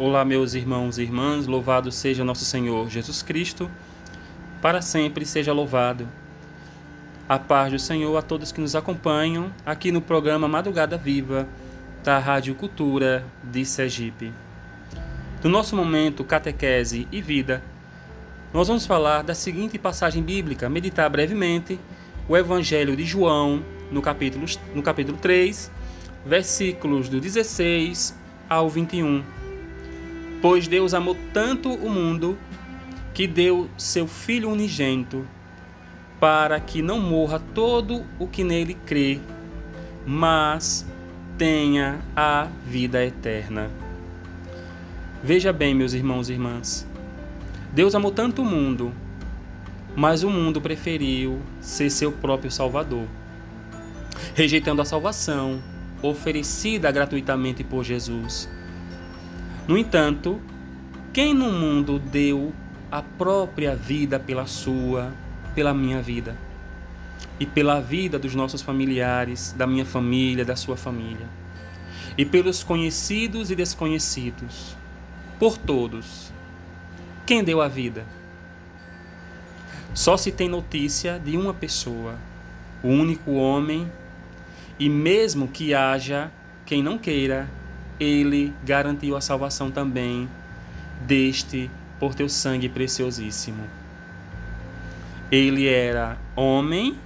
Olá, meus irmãos e irmãs, louvado seja nosso Senhor Jesus Cristo, para sempre seja louvado. A paz do Senhor a todos que nos acompanham aqui no programa Madrugada Viva da Rádio Cultura de Sergipe. No nosso momento Catequese e Vida, nós vamos falar da seguinte passagem bíblica, meditar brevemente o Evangelho de João, no capítulo, no capítulo 3, versículos do 16 ao 21 Pois Deus amou tanto o mundo que deu seu Filho unigênito, para que não morra todo o que nele crê, mas tenha a vida eterna. Veja bem, meus irmãos e irmãs, Deus amou tanto o mundo, mas o mundo preferiu ser seu próprio Salvador, rejeitando a salvação oferecida gratuitamente por Jesus no entanto, quem no mundo deu a própria vida pela sua, pela minha vida e pela vida dos nossos familiares, da minha família, da sua família, e pelos conhecidos e desconhecidos, por todos. Quem deu a vida? Só se tem notícia de uma pessoa, o único homem, e mesmo que haja quem não queira ele garantiu a salvação também deste por teu sangue preciosíssimo. Ele era homem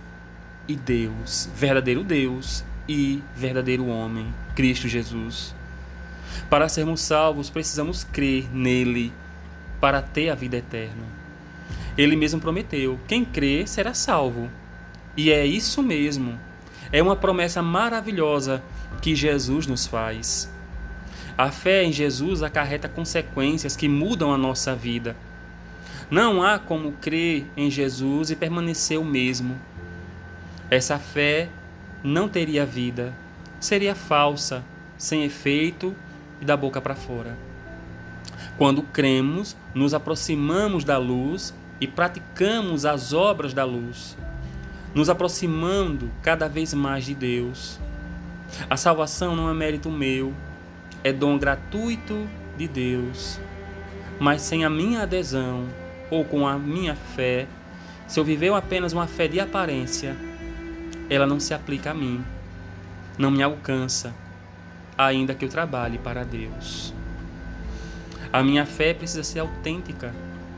e Deus, verdadeiro Deus e verdadeiro homem, Cristo Jesus. Para sermos salvos, precisamos crer nele para ter a vida eterna. Ele mesmo prometeu: quem crê será salvo. E é isso mesmo. É uma promessa maravilhosa que Jesus nos faz. A fé em Jesus acarreta consequências que mudam a nossa vida. Não há como crer em Jesus e permanecer o mesmo. Essa fé não teria vida, seria falsa, sem efeito e da boca para fora. Quando cremos, nos aproximamos da luz e praticamos as obras da luz, nos aproximando cada vez mais de Deus. A salvação não é mérito meu, é dom gratuito de Deus. Mas sem a minha adesão ou com a minha fé, se eu viver apenas uma fé de aparência, ela não se aplica a mim, não me alcança, ainda que eu trabalhe para Deus. A minha fé precisa ser autêntica,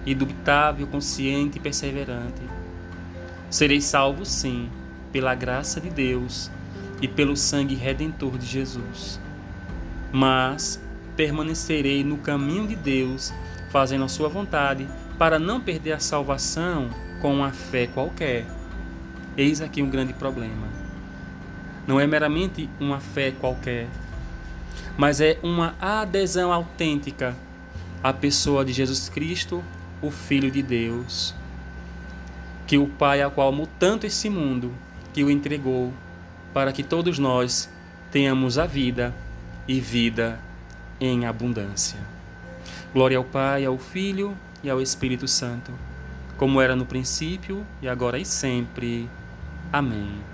indubitável, consciente e perseverante. Serei salvo, sim, pela graça de Deus e pelo sangue redentor de Jesus mas permanecerei no caminho de Deus, fazendo a sua vontade, para não perder a salvação com uma fé qualquer. Eis aqui um grande problema. Não é meramente uma fé qualquer, mas é uma adesão autêntica à pessoa de Jesus Cristo, o Filho de Deus, que o Pai ao qual amou tanto esse mundo, que o entregou, para que todos nós tenhamos a vida e vida em abundância. Glória ao Pai, ao Filho e ao Espírito Santo, como era no princípio e agora e sempre. Amém.